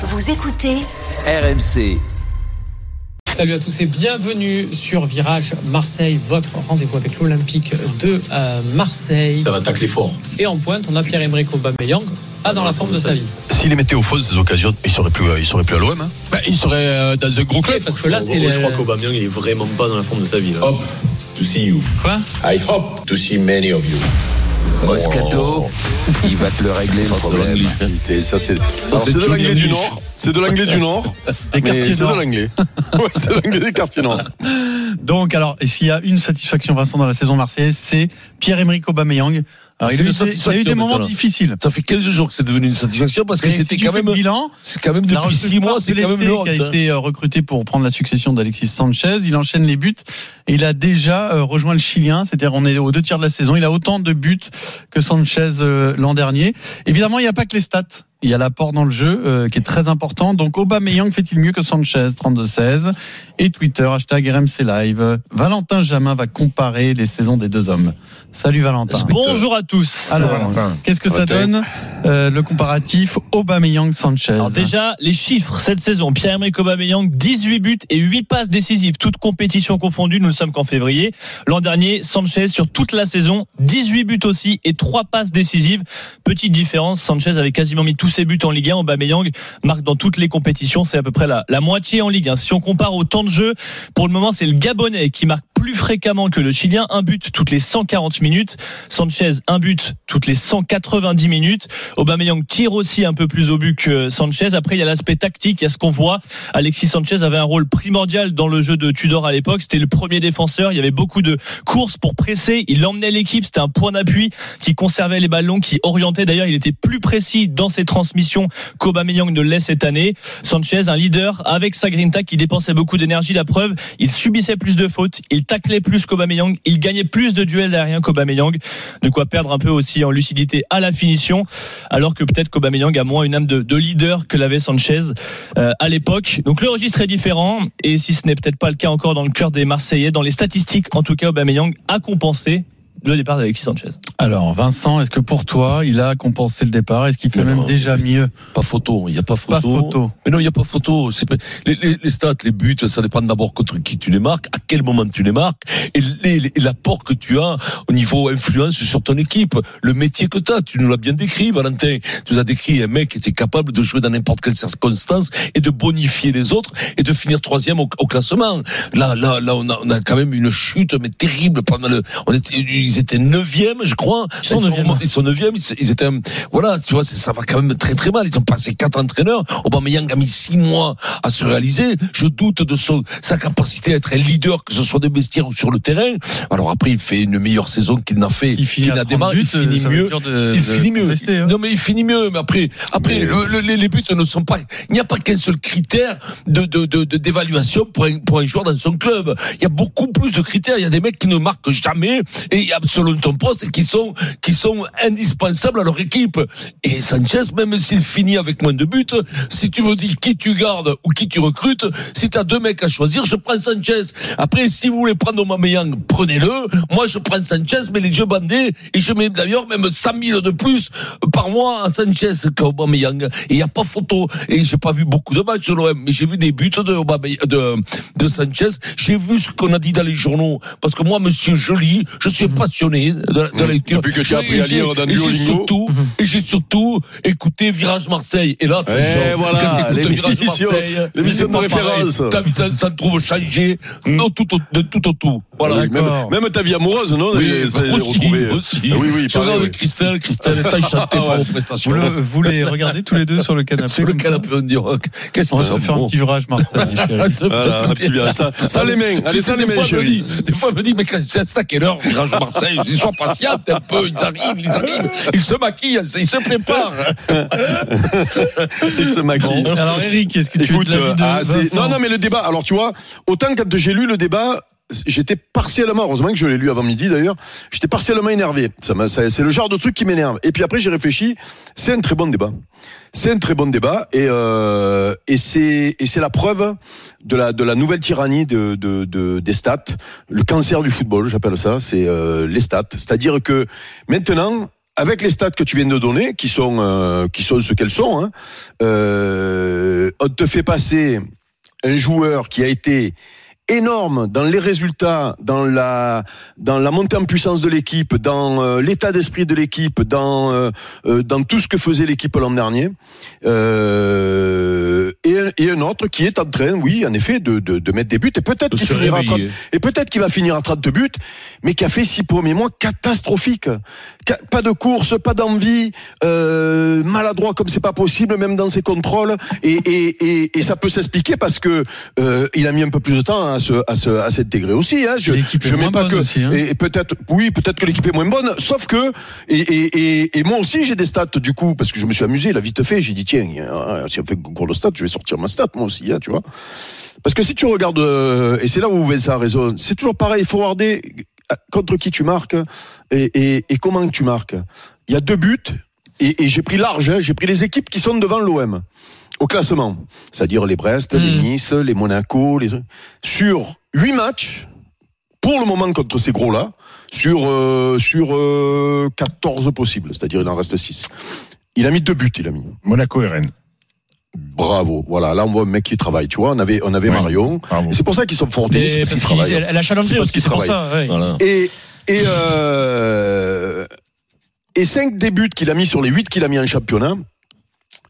Vous écoutez RMC. Salut à tous et bienvenue sur Virage Marseille, votre rendez-vous avec l'Olympique de euh, Marseille. Ça va tacler fort. Et en pointe, on a Pierre-Emerick Aubameyang, a dans la forme de sa vie. S'il les mettait au faux ces occasions, il serait plus, il serait plus à l'OM. Hein. Ben, il serait euh, dans un gros club. Parce que là, c'est les... Je crois qu'Aubameyang, il est vraiment pas dans la forme de sa vie. Là. hope to see you. Quoi? I hope to see many of you. Moscato, il va te le régler le problème. Ça, c'est Alors, c'est c'est de l'anglais du Niche. Nord. C'est de l'anglais du Nord. Des mais quartiers c'est de l'anglais. Ouais, c'est l'anglais des quartiers Nord. Donc, alors, et s'il y a une satisfaction, Vincent, dans la saison marseillaise, c'est Pierre-Emerick Aubameyang. Alors, il, a eu des- il a eu satisfaction des moments difficiles. Ça fait 15 jours que c'est devenu une satisfaction parce que c'était si quand même, c'est quand même depuis 6 mois, c'est quand même qui a hein. été euh, recruté pour prendre la succession d'Alexis Sanchez. Il enchaîne les buts et il a déjà euh, rejoint le Chilien. C'est-à-dire, on est aux deux tiers de la saison. Il a autant de buts que Sanchez euh, l'an dernier. Évidemment, il n'y a pas que les stats. Il y a l'apport dans le jeu euh, qui est très important. Donc Aubameyang fait-il mieux que Sanchez 32-16 et Twitter hashtag RMC Live. Valentin Jamin va comparer les saisons des deux hommes. Salut Valentin. Bonjour à tous. Alors, qu'est-ce que ça donne euh, le comparatif Aubameyang-Sanchez Alors déjà, les chiffres cette saison. Pierre-Emerick Aubameyang, 18 buts et 8 passes décisives, toutes compétitions confondues. Nous ne sommes qu'en février. L'an dernier, Sanchez sur toute la saison, 18 buts aussi et 3 passes décisives. Petite différence, Sanchez avait quasiment mis ses buts en Ligue 1. Aubameyang marque dans toutes les compétitions, c'est à peu près la, moitié en Ligue 1. Si on compare au temps de jeu, pour le moment, c'est le Gabonais qui marque plus fréquemment que le Chilien, un but toutes les 140 minutes. Sanchez, un but toutes les 190 minutes. Aubameyang tire aussi un peu plus au but que Sanchez. Après, il y a l'aspect tactique. Il y a ce qu'on voit. Alexis Sanchez avait un rôle primordial dans le jeu de Tudor à l'époque. C'était le premier défenseur. Il y avait beaucoup de courses pour presser. Il emmenait l'équipe. C'était un point d'appui qui conservait les ballons, qui orientait. D'ailleurs, il était plus précis dans ses transmissions qu'Aubameyang ne l'est cette année. Sanchez, un leader avec sa grinta qui dépensait beaucoup d'énergie. La preuve, il subissait plus de fautes. Il taclait plus qu'Aubameyang. Il gagnait plus de duels aériens qu'Aubameyang. De quoi perdre un peu aussi en lucidité à la finition. Alors que peut-être qu'Aubameyang a moins une âme de, de leader que l'avait Sanchez euh, à l'époque. Donc le registre est différent. Et si ce n'est peut-être pas le cas encore dans le cœur des Marseillais, dans les statistiques, en tout cas, Aubameyang a compensé le départ d'Alexis Sanchez. Alors, Vincent, est-ce que pour toi, il a compensé le départ? Est-ce qu'il fait même non, déjà mieux? Pas photo, il n'y a pas photo. Pas photo. Mais non, il n'y a pas photo. Pas- Les, les, les stats, les buts, ça dépend d'abord contre qui tu les marques, à quel moment tu les marques, et l'apport que tu as au niveau influence sur ton équipe. Le métier que tu as, tu nous l'as bien décrit, Valentin. Tu nous as décrit un mec qui était capable de jouer dans n'importe quelle circonstance et de bonifier les autres et de finir troisième au, au classement. Là, là, là, on a, on a quand même une chute, mais terrible pendant le. On était, ils étaient neuvième, je crois. Ils sont neuvième. remontés- Ils sont neuvième. Ils, ils étaient, voilà, tu vois, ça va quand même très très mal. Ils ont passé quatre entraîneurs. Aubameyang a mis six mois à se réaliser. Je doute de son, sa capacité à être un leader, que ce soit de vestiaire ou sur le terrain. Alors après, il fait une meilleure saison qu'il n'a fait, Il finit qu'il à n'a 30 démarré. buts, Il finit ça va être mieux. de- Il de finit mieux. hein. Non mais il finit mieux. Mais après, après, le- le- les, buts ne sont pas. Il n'y a pas qu'un seul critère de d'évaluation pour un pour un joueur dans son club. Il y a beaucoup plus de critères. Il y a des mecs qui ne marquent jamais et selon ton poste et qui sont qui sont indispensables à leur équipe. Et Sanchez, même s'il finit avec moins de buts, si tu me dis qui tu gardes ou qui tu recrutes, si tu as deux mecs à choisir, je prends Sanchez. Après, si vous voulez prendre Aubameyang, prenez-le. Moi, je prends Sanchez, mais les yeux bandés, et je mets d'ailleurs même 100 000 de plus par mois à Sanchez qu'Aubameyang. Et il n'y a pas photo. Et j'ai pas vu beaucoup de matchs de l'OM, mais j'ai vu des buts de, Aubameyang- de, de Sanchez. J'ai vu ce qu'on a dit dans les journaux. Parce que moi, monsieur Joly, je suis passionné de, de la lecture. Depuis que j'ai appris à Et j'ai- lire dans et j'ai Duolingo. surtout, et j'ai surtout écouté Virage Marseille. Et là, Et attention, voilà, l'émission- Marseille, l'émission de référence. Ta vie, ça, te trouve changé, non, tout au, de tout au tout. Voilà. Oui, même, même ta vie amoureuse, non Oui, j'ai aussi, aussi. Ah oui, oui, Je pareil, regarde oui. Christelle, Christelle est enchantée par vos prestations. vous, le- vous les regardez tous les deux sur le canapé Sur le canapé, on dit, oh, qu'est-ce On que va se faire un petit virage Marseille, chérie. Voilà, un petit virage. Ça, ça les mains. Allez, ça les des mains, fois, elle me chérie. dit, des fois, me dit, mais quand- c'est à quelle heure, virage Marseille? Je dis, sois patiente un peu, ils arrivent, ils arrivent, ils se maquillent, ils se préparent. Il se maquille. Alors Eric, est-ce que tu Écoute, de ah, non, non, mais le débat. Alors, tu vois, autant quand j'ai lu le débat, j'étais partiellement, heureusement que je l'ai lu avant midi d'ailleurs, j'étais partiellement énervé. Ça ça- c'est le genre de truc qui m'énerve. Et puis après, j'ai réfléchi. C'est un très bon débat. C'est un très bon débat et euh, et c'est et c'est la preuve de la de la nouvelle tyrannie de, de, de- des stats, le cancer du football, j'appelle ça. C'est euh, les stats. C'est-à-dire que maintenant. Avec les stats que tu viens de donner, qui sont euh, qui sont ce qu'elles sont, hein, euh, on te fait passer un joueur qui a été énorme dans les résultats, dans la dans la montée en puissance de l'équipe, dans euh, l'état d'esprit de l'équipe, dans euh, euh, dans tout ce que faisait l'équipe l'an dernier, euh, et, un- et un autre qui est en train, oui, en effet, de, de, de mettre des buts et peut-être qu'il finira. 30 peut-être qu'il va finir à 32 buts, mais qui a fait six premiers mois catastrophiques. Ca- Pas de course, pas d'envie, euh, maladroit comme c'est pas possible, même dans ses contrôles. Et, et, et, et ça peut s'expliquer parce que euh, il a mis un peu plus de temps à se à se à s'intégrer aussi. Hein. Je, je mets pas que aussi, hein. et, et peut-être oui, peut-être que l'équipe est moins bonne. Sauf que et, et, et, et moi aussi j'ai des stats du coup parce que je me suis amusé, là vite fait, j'ai dit tiens, si on fait cours de stats, je vais sortir ma stat moi aussi, hein, tu vois. Parce que si tu regardes, euh, et c'est là où Vincent raisonne, c'est toujours pareil, il faut regarder euh, contre qui tu marques et, et, et comment tu marques. Il y a deux buts, et, et j'ai pris large, hein, j'ai pris les équipes qui sont devant l'OM au classement, c'est-à-dire les Brest, les Mm. Nice, les Monaco, les... sur huit matchs, pour le moment contre ces gros-là, sur, euh, sur euh, 14 possibles, c'est-à-dire il en reste 6. Il a mis deux buts, il a mis. Monaco et Rennes. Bravo. Voilà, là on voit un mec qui travaille, tu vois. On avait, on avait. Marion. C'est pour ça qu'ils sont Mais tennis, parce qu'ils parce qu'il- travaillent. elle, a C'est challengé parce aussi, qu'il c'est pour ça. ouais. Voilà. Et, et, euh, et cinq des buts qu'il a mis sur les huit qu'il a mis en championnat,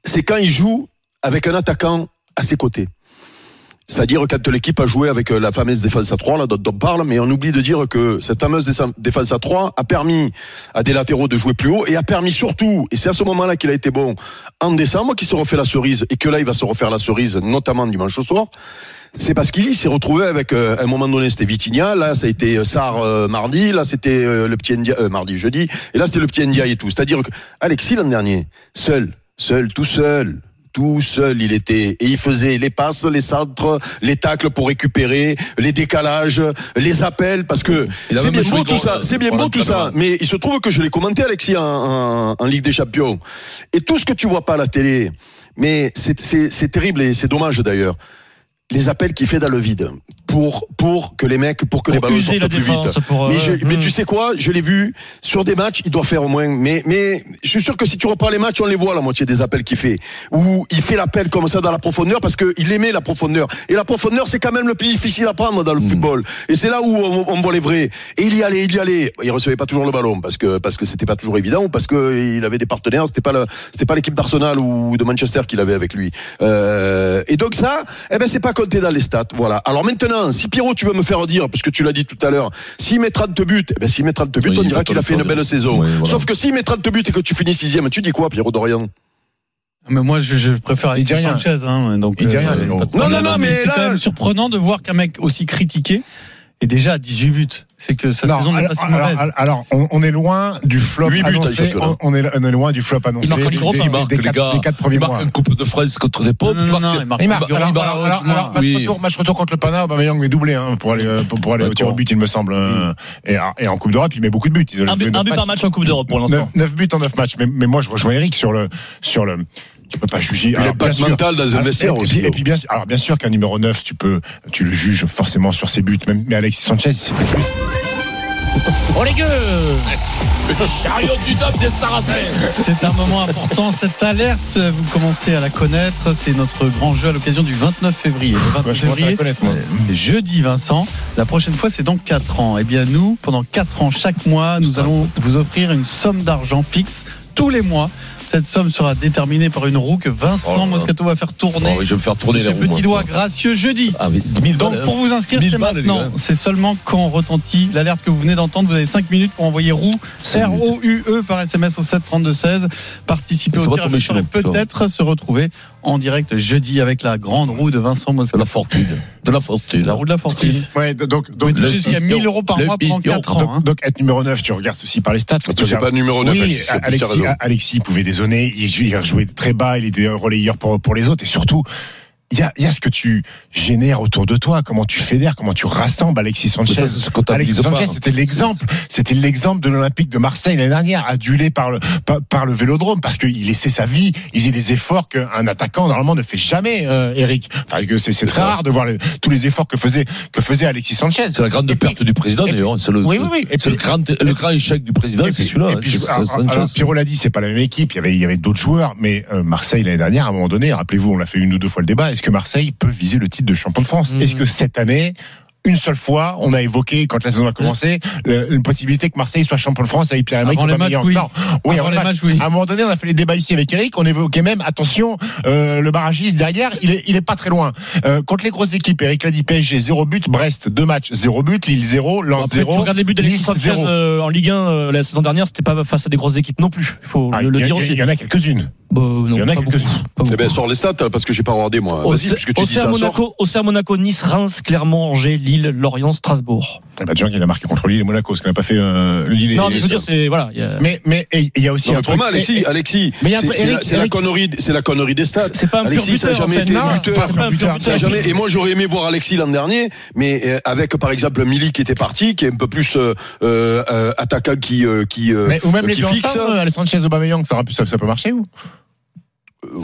c'est quand il joue avec un attaquant à ses côtés. C'est-à-dire quand l'équipe a joué avec euh, la fameuse défense à 3, là, dont on parle, mais on oublie de dire que cette fameuse défense- à 3 a permis à des latéraux de jouer plus haut et a permis surtout, et c'est à ce moment-là qu'il a été bon, en décembre, qu'il se refait la cerise et que là, il va se refaire la cerise, notamment dimanche soir. C'est parce qu'il s'est retrouvé avec, euh, à un moment donné, c'était Vitinha, là, ça a été euh, euh, mardi, là, c'était le petit India, mardi, jeudi, et là, c'était le petit India et tout. C'est-à-dire que Alexis, l'an dernier, seul, seul, tout seul, tout seul, il était, et il faisait les passes, les centres, les tacles pour récupérer, les décalages, les appels, parce que c'est bien beau tout ça, c'est bien beau tout ça, mais il se trouve que je l'ai commenté, Alexis, en, en, en Ligue des Champions. Et tout ce que tu vois pas à la télé, mais c'est terrible et c'est dommage d'ailleurs. Les appels qu'il fait dans le vide pour pour que les mecs pour que les ballons sortent plus vite. pour, euh, mais, je- ouais. mais Mm. tu sais quoi, je l'ai vu sur des matchs, il doit faire au moins. Mais mais je suis sûr que si tu reprends les matchs, on les voit la moitié des appels qu'il fait. Où il fait l'appel comme ça dans la profondeur parce qu'il aimait la profondeur. Et la profondeur, c'est quand même le plus difficile à prendre dans le Mm. football. Et c'est là où on, on voit les vrais. Et il y allait, il y allait. Il recevait pas toujours le ballon parce que parce que c'était pas toujours évident ou parce que il avait des partenaires. C'était pas le, c'était pas l'équipe d'Arsenal ou de Manchester qu'il avait avec lui. Euh, et donc ça, eh ben c'est pas compté dans les stats. Voilà. Alors maintenant, si Pierrot, tu veux me faire dire, parce que tu l'as dit tout à l'heure, s'il met 30 buts, eh ben s'il met 30 buts, Oui, on dira qu'il a fait une belle saison. Oui, voilà. Sauf que s'il met 30 buts et que tu finis sixième, tu dis quoi, Pierrot Dorian? Mais moi, je, je préfère Il dit Alexis rien. Sanchez. Hein, donc, Il dit rien, euh, de Non, non, non, mais c'est là- quand même surprenant de voir qu'un mec aussi critiqué est déjà à 18 buts. C'est que sa Non, saison n'est alors, pas si alors, mauvaise. alors, on, on est loin du flop annoncé. championnat. On, on est, on est loin du flop annoncé. marque en des, Europa, des- il marque, des les quatre, gars. des quatre premiers Il marque mois. une Coupe de France contre des pauvres. Non, non, non, il marque Il marque, alors, alors, alors, alors, match, Oui. retour, match retour contre le Pana, Aubameyang met doublé hein, pour aller, euh, pour, pour aller au tir au but, il me semble. euh, Et, et en Coupe d'Europe, il met beaucoup de buts. Il Un but, un but par match en Coupe d'Europe pour l'instant. 9, buts en 9 matchs. Mais, mais moi, je rejoins Eric sur le, sur le. Tu peux pas juger. Il a pas de mental dans un ah, vestiaire et, aussi. et puis bien, alors bien sûr qu'un numéro 9, tu peux, tu le juges forcément sur ses buts. Même, mais Alexis Sanchez, c'était plus. Oh les gueux Le chariot du Dop des Sarrasins. C'est un moment important. Cette alerte, vous commencez à la connaître. C'est notre grand jeu à l'occasion du 29 février. Le 29 Moi, je février, la connaître, moi. jeudi Vincent. La prochaine fois, c'est dans 4 ans. Eh bien, nous, pendant 4 ans, chaque mois, nous allons vous offrir une somme d'argent fixe tous les mois. Cette somme sera déterminée par une roue que Vincent Oh. Moscato va faire tourner. Oh, oui, je vais me faire tourner les roues. petit moi. doigt gracieux jeudi. Ah, mais 10 000 Donc balles, pour vous inscrire, 1000 c'est maintenant. C'est seulement quand retentit l'alerte que vous venez d'entendre. Vous avez 5 minutes pour envoyer roue R O U E par SMS au 7 32 16. Participer au tirage et peut-être se retrouver en direct jeudi avec la grande roue de Vincent Moscato. la fortune. De la fortune. La roue de la fortune. Ouais, donc, donc, jusqu'à 1000 pion. euros par mois pendant pion. 4 ans. donc, hein. donc, être numéro 9, tu regardes aussi par les stats. Que c'est pas numéro 9, Oui, Alexis, tu Alexis. Alexis pouvait dézonner, il, il a joué très bas, il était relayeur pour, pour les autres et surtout, il y a, y a ce que tu génères autour de toi, comment tu fédères, comment tu rassembles Alexis Sanchez. ça, ce Alexis. Sanchez, c'était l'exemple, c'était l'exemple de l'Olympique de Marseille l'année dernière, adulé par le par, par le Vélodrome, parce qu'il laissait sa vie, il faisait des efforts qu'un attaquant normalement ne fait jamais, euh, Eric. Enfin, c'est c'est très ça. rare de voir les- tous les efforts que faisait que faisait Alexis Sanchez. C'est la grande puis- perte du président, d'ailleurs. C'est le, Oui, oui, oui. Et c'est le grand, le grand échec du président, c'est celui-là. hein. Pierrot l'a dit, c'est pas la même équipe. Il y avait, il y avait d'autres joueurs, mais euh, Marseille l'année dernière, à un moment donné, rappelez-vous, on l'a fait une ou deux fois le débat. Est-ce que Marseille peut viser le titre de champion de France? Est-ce que cette année une seule fois, on a évoqué quand la saison a commencé le- une possibilité que Marseille soit champion de France avec Pierre-Emerick Avant les Aubameyang. matchs, oui. Non, oui, Avant avant les match. oui. À un moment donné, on a fait les débats ici avec Eric. On évoquait même, attention, euh, le barragiste derrière, il est, il est pas très loin. Euh, contre les grosses équipes, Eric l'a dit, PSG 0 but, Brest 2 matchs 0 but, Lille 0, Lens Après, 0. tu regardes les buts d'Alexis Sanchez euh, en Ligue 1 euh, la saison dernière, c'était pas face à des grosses équipes non plus. Il faut Ah, le, y dire y aussi. Il y en a quelques-unes. Bah, non, Il y en a quelques-unes. Eh ben, sors les stats, parce que j'ai pas regardé, moi. Au Vas-y, puisque tu dis ça, Auxerre sors. Monaco, Auxerre Monaco, Nice, Reims, Clermont, Angers, Lille, Lorient, Strasbourg. Eh ben, Jean, il a marqué contre Lille et Monaco, ce qu'on n'a pas fait euh, Lille et non, mais je veux dire, c'est voilà. il y a- Mais mais il y a aussi Non, un truc. moi, Alexis, et- et- Alexis, Mais il y a un c'est la, la connerie, c'est la connerie des stats. C'est pas un pur Alexis, ça n'a buteur, jamais en fait. été Non, buteur. c'est pas un buteur. Ça a jamais. Et moi, j'aurais aimé voir Alexis l'an dernier, mais euh, avec par exemple Milik qui était parti, qui est un peu plus euh, euh, attaquant qui euh, qui euh, mais- ou même les qui deux fixe. ensemble, Alessandro Sanchez Aubameyang, ça, aurait pu- ça, ça peut marcher ou?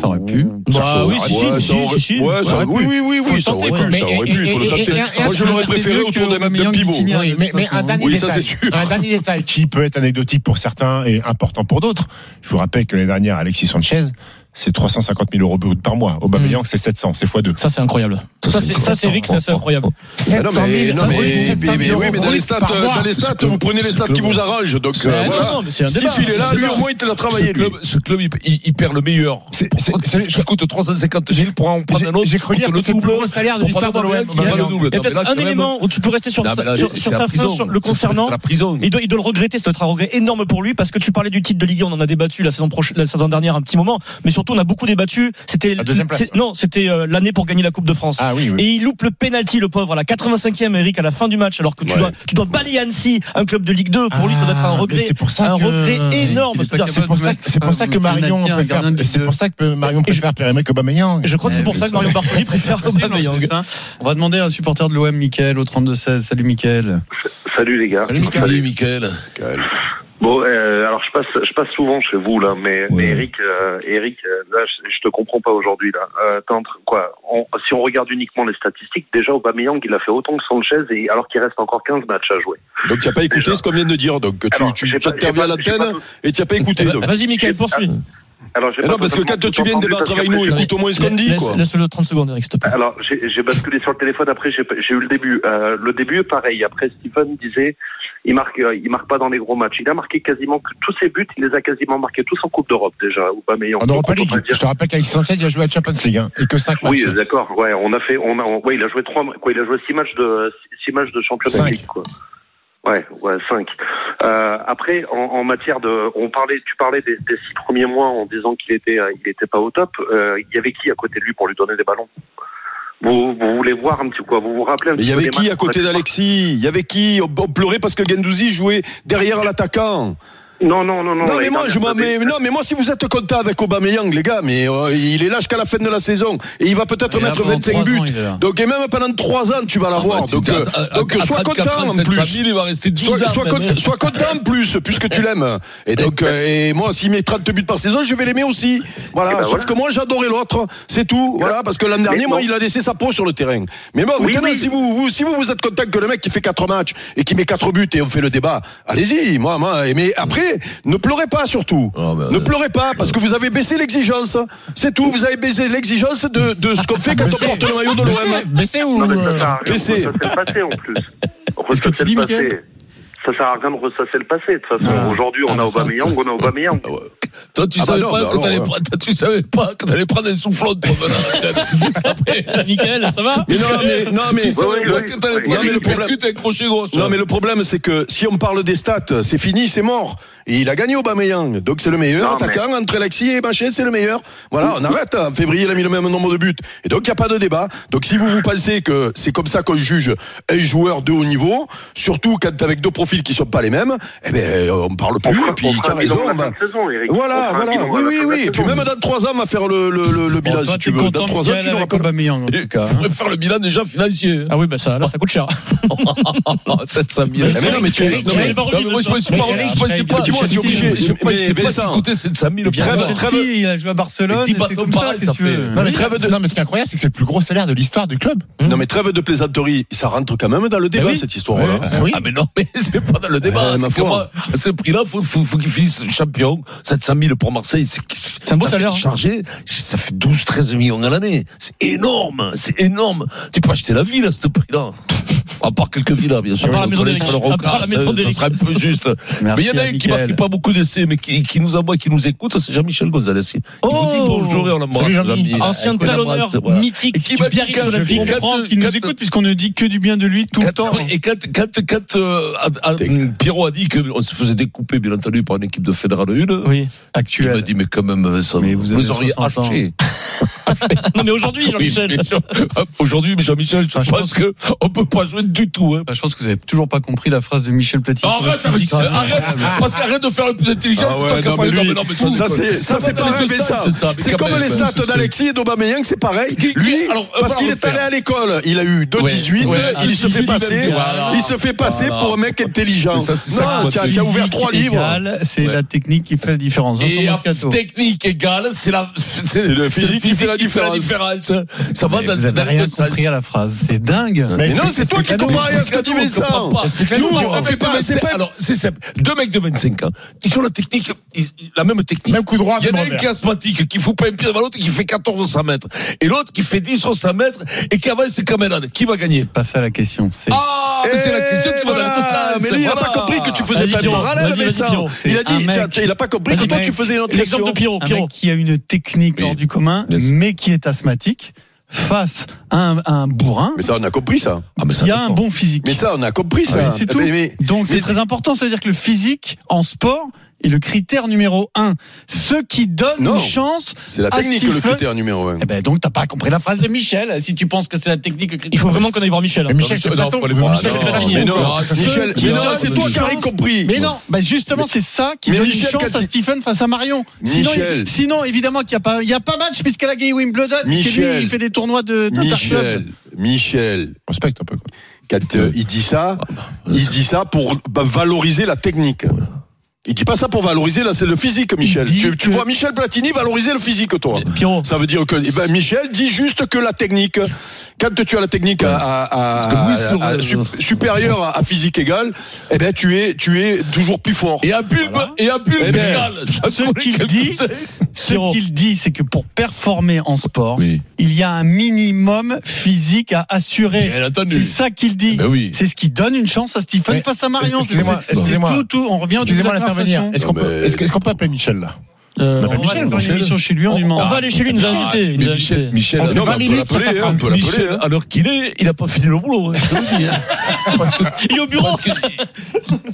Ça aurait pu. Bah, oui, si, oui, pu. oui, oui, ça aurait pu, ça aurait pu, Moi, je l'aurais préféré autour d'un même Aubameyang, pivot. Vitinha, Oui, mais, un dernier détail qui peut être anecdotique pour certains et important pour d'autres. Je vous rappelle que l'année dernière, Alexis Sanchez, c'est 350 000 euros par mois. Aubameyang, Mm. c'est 700, c'est x2. Ça, c'est incroyable. Ça, c'est ça, c'est ça, c'est incroyable. Ah non, mais, non, mais, 700 mais- mais- 000 oui, mais dans les stats, dans les stats, vous prenez les stats qui vous arrangent. Donc, euh, Mais non, voilà. non, mais c'est un Si débat. il est là, C'est lui, au moins, il te l'a Ce travaillé, lui. club, ce club, il, il- il perd le meilleur. C'est- c'est- c'est- Qui coûte 350 000 pour en prendre un autre. j'ai cru c'est le gros salaire de l'histoire de l'OM, il double. Y a Non, mais peut-être un élément où tu peux rester sur, mais c'est- c'est ta la fin, le c'est concernant. La prison. Il doit, il doit le regretter, ça doit être un regret énorme pour lui parce que tu parlais du titre de Ligue 1, on en a débattu la saison prochaine, la saison dernière un petit moment, mais surtout on a beaucoup débattu. C'était non, c'était euh, l'année pour gagner la Coupe de France. Ah oui, oui. Et il loupe le penalty, le pauvre, à la 85e, Eric, à la fin du match, alors que tu Ouais. dois, tu dois balayer Annecy, un club de Ligue 2. Pour lui, ça doit être un Ah, regret, pour ça un que- regret énorme. C'est pour ça, que- c'est pour ça que Marion préfère, c'est Ligue pour ça que Marion préfère Pierre-Emerick Aubameyang. je crois que c'est pour ça que bien Mario sûr. Bartoli préfère Aubameyang. On va demander à un supporter de l'OM, Mickaël, au 32-16. Salut, Mickaël. Salut les gars. Salut, Salut, Michael. Bon, euh, alors je passe, je passe souvent chez vous là, mais, mais Eric, euh, Eric, euh, là, je, je te comprends pas aujourd'hui là. Euh, quoi on- Si on regarde uniquement les statistiques, déjà Aubameyang, il a fait autant que Sanchez et alors qu'il reste encore 15 matchs à jouer. Donc, tu n'as pas écouté Déjà. ce qu'on vient de dire. Donc, tu, Alors, tu, tu pas- interviens à l'antenne et tu n'as pas écouté. Vas-y, Michael, poursuis. Alors, j'ai Eh non, parce que quand tu viens entendu débattre avec nous, écoute au moins ce qu'on dit, Laisse-. Laisse-le 30 secondes, Eric, s'il te plaît. Alors, j'ai j'ai basculé sur le téléphone. Après, j'ai j'ai eu le début. Euh, le début, pareil. Après, Stephen disait, il marque, euh, il marque pas dans les gros matchs. Il a marqué quasiment que tous ses buts. Il les a quasiment marqués tous en Coupe d'Europe déjà. Aubameyang. En Donc, Europa on peut League, pas je te rappelle qu'Alexis Sanchez, il a joué à Champions League, hein, et que 5 matchs. Oui, d'accord. Ouais, on a fait, on a, on- ouais, il a joué trois, quoi, il a joué six matchs de, six matchs de Champions. League, quoi. Ouais, ouais, cinq. Euh, après, en, en matière de, on parlait, tu parlais des, des six premiers mois en disant qu'il était, euh, il était pas au top. Euh, il y avait qui à côté de lui pour lui donner des ballons? Vous, vous voulez voir un petit quoi Vous vous rappelez un Mais il petit y avait qui à côté d'Alexis? Il y avait qui? On, on pleurait parce que Gendouzi jouait derrière l'attaquant. Non, non, non, non. Non, mais moi, je m'en dernière, mais, non, mais moi, si vous êtes content avec Aubameyang, les gars, mais euh, il est là jusqu'à la fin de la saison et il va peut-être mettre pendant 25 trois buts. ans. Donc, et même pendant 3 ans, tu vas l'avoir. Ah, bah, donc, euh, à- à- donc à sois 34 content ans, en 700 plus. 000, il va rester 12 Sois, ans. sois même, content, sois content en plus, puisque tu l'aimes. Et donc, euh, et moi, s'il met 30 buts par saison, je vais l'aimer aussi. Voilà. Eh ben Sauf voilà. que moi, j'adorais l'autre. C'est tout. Voilà. Parce que l'an dernier, moi, il a laissé sa peau sur le terrain. Mais bon, Oui, maintenant, oui. si vous, vous, si vous, vous êtes content que le mec qui fait 4 matchs et qui met 4 buts et on fait le débat, allez-y. Moi, moi, mais après, ne pleurez pas surtout. Oh, ben, ne pleurez pas parce que vous avez baissé l'exigence. C'est tout. Vous avez baissé l'exigence de, de ce qu'on fait quand on Baissé. porte le maillot de l'OM. Baissé ou Non, mais ça euh, le passé en plus. Le. Ça sert à rien de ressasser le passé. De toute façon, Ah. aujourd'hui, on Ah, a mais ça- Aubameyang, on a Aubameyang. Toi, tu Ah bah savais non, pas mais que alors, t'allais euh, prendre, tu savais pas que t'allais prendre un soufflot de revenant à la tête. Michael, ça va Mais non, mais, non, mais, Tu que Non, mais le une problème-. Non, mais le c'est que si on parle des stats, c'est fini, c'est mort. Et il a gagné Aubameyang. Donc c'est le meilleur Non, mais- attaquant entre Alexis et Bachet, c'est le meilleur. Voilà, on arrête. En février, il a mis le même nombre de buts. Et donc il n'y a pas de débat. Donc si vous vous pensez que c'est comme ça qu'on juge un joueur de haut niveau, surtout quand avec deux profils qui sont pas les mêmes, eh ben on parle plus. On et puis fera- on va- saison, Eric. On Voilà, voilà. Oui, oui, oui. Et puis même dans trois ans, on va faire le, le, le, le bilan Bon, toi, si tu veux. Dans de trois ans, Gaël tu avec rappelles. Aubameyang, en tout Il cas. faudrait faire le bilan déjà financier. Ah oui, bah ça, là, ça coûte cher. 700 000. Mais non, mais tu- mais- non, mais moi, je me suis pas Mais je pas. c'est pensais- obligé. Je Mais pensais pas coûtait 700 000 Bien, Trêve, il a joué à Barcelone, c'est comme ça, que tu veux. Non, mais, ce qui est incroyable, c'est que c'est le plus gros salaire de l'histoire du club. Non, mais trêve de plaisanterie, ça rentre quand même dans le débat, cette histoire-là. Ah oui. Ah mais non, mais c'est pas dans le débat. Ouais, foi. moi, à ce prix-là, faut, faut, faut qu'il finisse champion. 700 000 pour Marseille, c'est C'est un beau ça fait salaire, hein. Chargé, ça fait 12, 13 millions à l'année. C'est énorme, c'est énorme. Tu peux acheter la ville à ce prix-là. À part quelques villas, bien sûr. À part la On maison ça- serait un peu juste. Merci mais il y en a un qui marque pas beaucoup d'essais, mais qui, qui nous envoie, qui nous écoute, c'est Jean-Michel Gonzalez. Il vous dit Oh bonjour et on l'embrasse. Ancien On talonneur mythique qui Biarritz quand- Olympique. Je comprends qu'il nous écoute puisqu'on ne dit que du bien de lui tout le temps. Et quand, quand, quand euh, Pierrot a dit qu'on se faisait découper, bien entendu, par une équipe de Fédéral 1, Oui. il m'a dit, mais quand même, ça, Mais vous auriez 60 ans. haché. Non, mais aujourd'hui, Jean-Michel. sûr. Aujourd'hui, Jean-Michel, je Ah, je pense que on peut pas jouer du tout. Hein. Bah, je pense que vous avez toujours pas compris la phrase de Michel Platini. Arrête ça, arrête, parce qu'arrête de faire le plus intelligent, Ah ouais, qui non, mais lui, non, mais ça, c'est, ça, c'est ça, C'est comme les stats d'Alexis et d'Aubameyang, c'est pareil. Qui- qui- Lui, alors, parce qu'il est allé à l'école, il a eu 2,18, Ouais, il se fait 18, passer, il se fait passer pour un mec intelligent. Mais ça, c'est ça Non, tu as, as ouvert trois livres. C'est Ouais. la technique qui fait la différence. Et Moscato. technique égale, c'est la, C'est le physique qui fait la différence. différence. Ça va dans, vous avez rien compris à la phrase. C'est dingue. Mais non, c'est toi qui comprends rien à ce que tu dis, ça. Nous, On fait pas- Alors, c'est simple. Deux mecs de 25 ans. Ils ont la technique, la même technique. Même coup droit, Il y en même a un qui est asthmatique, qui fout pas un pied devant l'autre, qui fait 14 au 100 mètres. Et l'autre qui fait 10 au 100 mètres et qui avance ses camarades. Qui va gagner? Pas ça la question. C'est Ah, mais c'est la question qui va dans les lui, il n'a pas compris que tu faisais pas de Pierrot. parallèle. Il a dit, il n'a pas compris que toi, tu faisais une L'exemple de Pierrot. un Pierrot. mec qui a une technique hors du commun, mais qui est asthmatique, face à un, à un bourrin, Mais ça, on a compris ça. Ah, mais ça il y a un bon physique. Mais ça, on a compris Ah ça. oui, c'est tout. Mais- mais- Donc c'est mais- très important, ça veut dire que le physique en sport est le critère numéro un. Ce qui donne Non. une chance. C'est la Ah, technique le Stephen- critère numéro un. Eh ben donc t'as pas compris la phrase de Michel. Si tu penses que c'est la technique le critère. Il faut vraiment qu'on aille voir Michel. Mais Non, non, Platini. Mais non, Ah, Michel, c'est- toi qui as rien compris. Mais non, bah justement c'est ça qui Mais donne Michel, une chance à Stephen face à Marion. Sinon, Michel. il- sinon évidemment qu'il y a pas, il y a pas match puisqu'elle a gagné Wimbledon. Michel. lui il fait des tournois de Michel. Michel, Respecte un peu. quoi. quand euh, il dit ça, il dit ça pour bah, valoriser la technique. Il dit pas ça pour valoriser, là, c'est le physique, Michel. Tu, vois Michel Platini valoriser le physique, toi. Ça veut dire que eh ben, Michel dit juste que la technique, quand tu as la technique à, à- à- que à- à- sup- supérieure à, à physique égale, eh ben tu es tu es toujours plus fort. Et un bulbe, et un bulbe Eh ben, égal. Ce qu'il dit, ce qu'il dit, c'est que pour performer en sport, Oui. il y a un minimum physique à assurer. C'est ça qu'il dit. Ben oui. C'est ce qui donne une chance à Stephen face à Marion. Excusez-moi, excusez-moi. Tout, tout, on revient Est-ce qu'on peut, est-ce qu'on peut appeler Michel là Euh, On appelle On va Michel, émission chez lui, on lui On demande. va aller chez lui, nous Mais Michel. Michel, On fait non, 20 mais on peut l'appeler, hein, on peut l'appeler, Michel, hein. Alors qu'il est, il n'a pas fini le boulot. hein, je te le dis, hein. Parce que- Il est au bureau. parce que-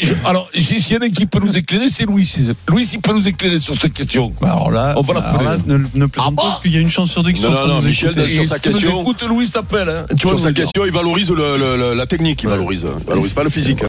je- alors, si- s'il y en a un qui peut nous éclairer, c'est Louis. Louis, il peut nous éclairer sur cette question. Bah, Alors là, On va l'appeler. alors là, ne, ne plaisante pas parce qu'il y a une chance sur deux Non, sont en non, train de Michel, sur sa si tu nous question- écoutes, Louis t'appelle. Hein. Sur sa question, il valorise la technique, il valorise, il valorise pas le physique.